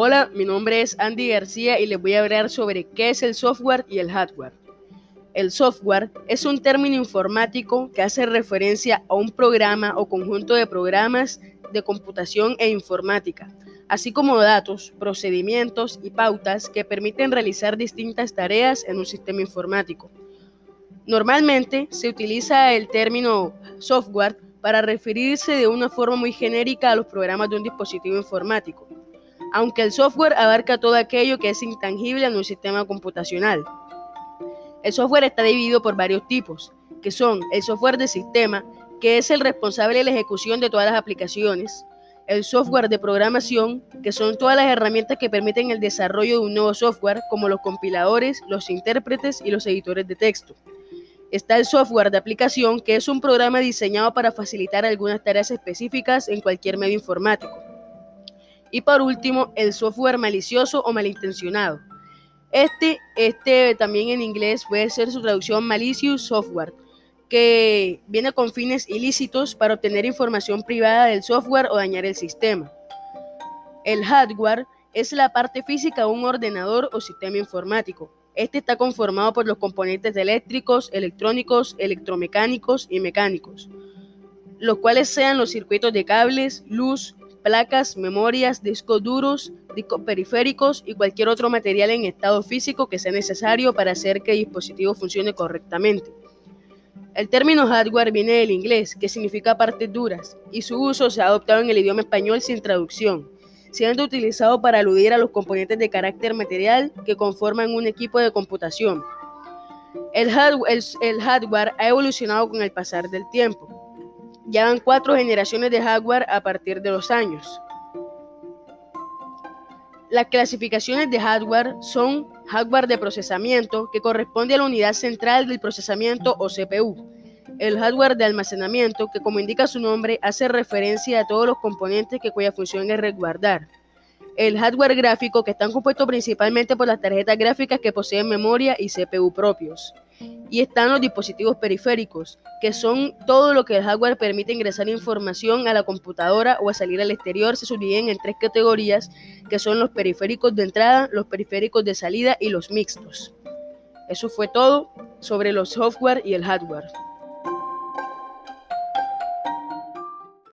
Hola, mi nombre es Andy García y les voy a hablar sobre qué es el software y el hardware. El software es un término informático que hace referencia a un programa o conjunto de programas de computación e informática, así como datos, procedimientos y pautas que permiten realizar distintas tareas en un sistema informático. Normalmente se utiliza el término software para referirse de una forma muy genérica a los programas de un dispositivo informático, aunque el software abarca todo aquello que es intangible en un sistema computacional. El software está dividido por varios tipos, que son el software de sistema, que es el responsable de la ejecución de todas las aplicaciones, el software de programación, que son todas las herramientas que permiten el desarrollo de un nuevo software, como los compiladores, los intérpretes y los editores de texto. Está el software de aplicación, que es un programa diseñado para facilitar algunas tareas específicas en cualquier medio informático. Y por último, el software malicioso o malintencionado. Este, este también en inglés puede ser su traducción malicious software que viene con fines ilícitos para obtener información privada del software o dañar el sistema. El hardware es la parte física de un ordenador o sistema informático. Este está conformado por los componentes eléctricos, electrónicos, electromecánicos y mecánicos, los cuales sean los circuitos de cables, luz, placas, memorias, discos duros, discos periféricos y cualquier otro material en estado físico que sea necesario para hacer que el dispositivo funcione correctamente. El término hardware viene del inglés, que significa partes duras, y su uso se ha adoptado en el idioma español sin traducción, siendo utilizado para aludir a los componentes de carácter material que conforman un equipo de computación. El hardware, ha evolucionado con el pasar del tiempo. Ya van cuatro generaciones de hardware a partir de los años. Las clasificaciones de hardware son hardware de procesamiento, que corresponde a la unidad central del procesamiento o CPU. El hardware de almacenamiento, que como indica su nombre, hace referencia a todos los componentes que cuya función es resguardar. El hardware gráfico, que está compuesto principalmente por las tarjetas gráficas que poseen memoria y CPU propios. Y están los dispositivos periféricos, que son todo lo que el hardware permite ingresar información a la computadora o a salir al exterior. Se subdividen en tres categorías, que son los periféricos de entrada, los periféricos de salida y los mixtos. Eso fue todo sobre los software y el hardware.